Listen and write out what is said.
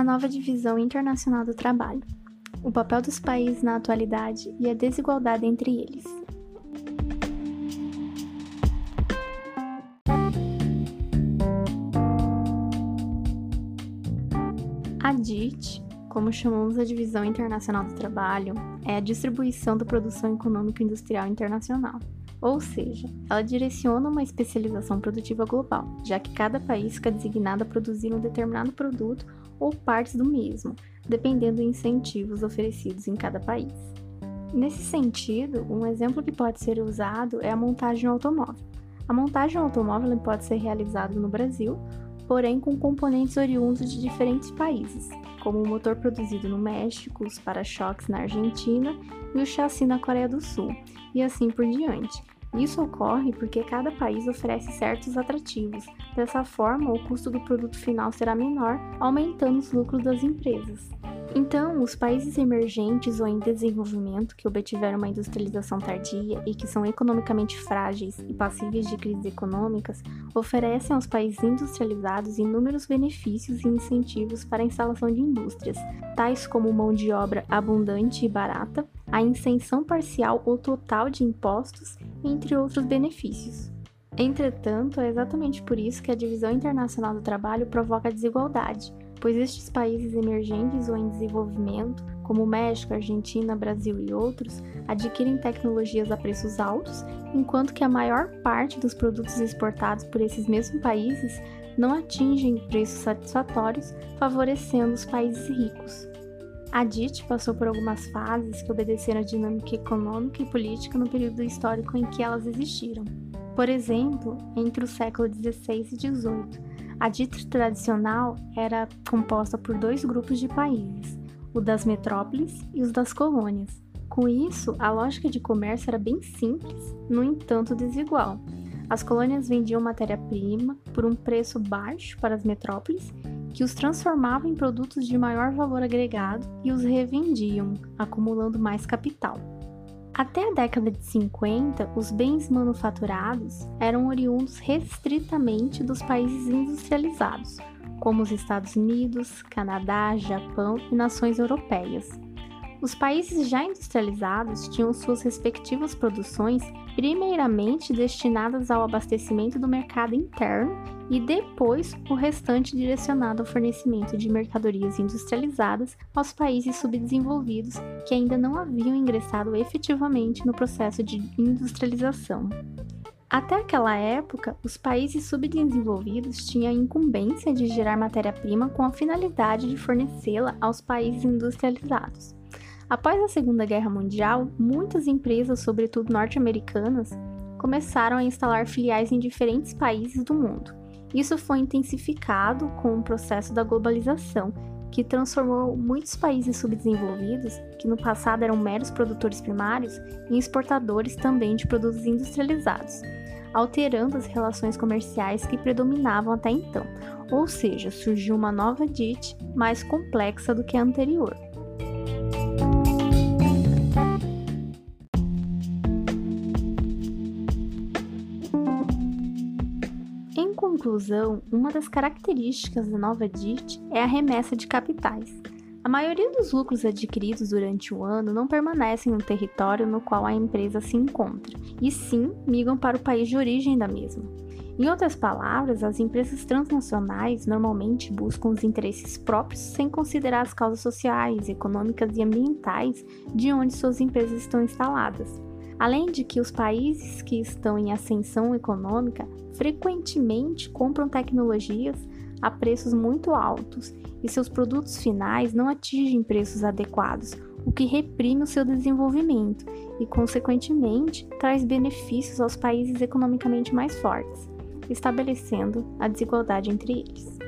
A nova divisão internacional do trabalho. O papel dos países na atualidade e a desigualdade entre eles. A DIT, como chamamos a Divisão Internacional do Trabalho, é a distribuição da produção econômica industrial internacional. Ou seja, ela direciona uma especialização produtiva global, já que cada país fica designado a produzir um determinado produto ou partes do mesmo, dependendo dos incentivos oferecidos em cada país. Nesse sentido, um exemplo que pode ser usado é a montagem automóvel. A montagem automóvel pode ser realizada no Brasil porém com componentes oriundos de diferentes países, como o motor produzido no México, os para-choques na Argentina e o chassi na Coreia do Sul, e assim por diante. Isso ocorre porque cada país oferece certos atrativos. Dessa forma, o custo do produto final será menor, aumentando os lucros das empresas. Então, os países emergentes ou em desenvolvimento que obtiveram uma industrialização tardia e que são economicamente frágeis e passíveis de crises econômicas oferecem aos países industrializados inúmeros benefícios e incentivos para a instalação de indústrias, tais como mão de obra abundante e barata, a isenção parcial ou total de impostos, entre outros benefícios. Entretanto, é exatamente por isso que a divisão internacional do trabalho provoca desigualdade pois estes países emergentes ou em desenvolvimento, como México, Argentina, Brasil e outros, adquirem tecnologias a preços altos, enquanto que a maior parte dos produtos exportados por esses mesmos países não atingem preços satisfatórios, favorecendo os países ricos. A DIT passou por algumas fases que obedeceram à dinâmica econômica e política no período histórico em que elas existiram. Por exemplo, entre o século XVI e XVIII, a dita tradicional era composta por dois grupos de países, o das metrópoles e os das colônias. Com isso, a lógica de comércio era bem simples, no entanto desigual. As colônias vendiam matéria-prima por um preço baixo para as metrópoles, que os transformavam em produtos de maior valor agregado e os revendiam, acumulando mais capital. Até a década de 50, os bens manufaturados eram oriundos restritamente dos países industrializados, como os Estados Unidos, Canadá, Japão e nações europeias. Os países já industrializados tinham suas respectivas produções primeiramente destinadas ao abastecimento do mercado interno e depois o restante direcionado ao fornecimento de mercadorias industrializadas aos países subdesenvolvidos que ainda não haviam ingressado efetivamente no processo de industrialização. Até aquela época, os países subdesenvolvidos tinham a incumbência de gerar matéria-prima com a finalidade de fornecê-la aos países industrializados. Após a Segunda Guerra Mundial, muitas empresas, sobretudo norte-americanas, começaram a instalar filiais em diferentes países do mundo. Isso foi intensificado com o processo da globalização, que transformou muitos países subdesenvolvidos, que no passado eram meros produtores primários, em exportadores também de produtos industrializados, alterando as relações comerciais que predominavam até então. Ou seja, surgiu uma nova DIT mais complexa do que a anterior. Conclusão, uma das características da nova DIT é a remessa de capitais. A maioria dos lucros adquiridos durante o ano não permanecem no território no qual a empresa se encontra, e sim migram para o país de origem da mesma. Em outras palavras, as empresas transnacionais normalmente buscam os interesses próprios sem considerar as causas sociais, econômicas e ambientais de onde suas empresas estão instaladas. Além de que os países que estão em ascensão econômica frequentemente compram tecnologias a preços muito altos e seus produtos finais não atingem preços adequados, o que reprime o seu desenvolvimento e, consequentemente, traz benefícios aos países economicamente mais fortes, estabelecendo a desigualdade entre eles.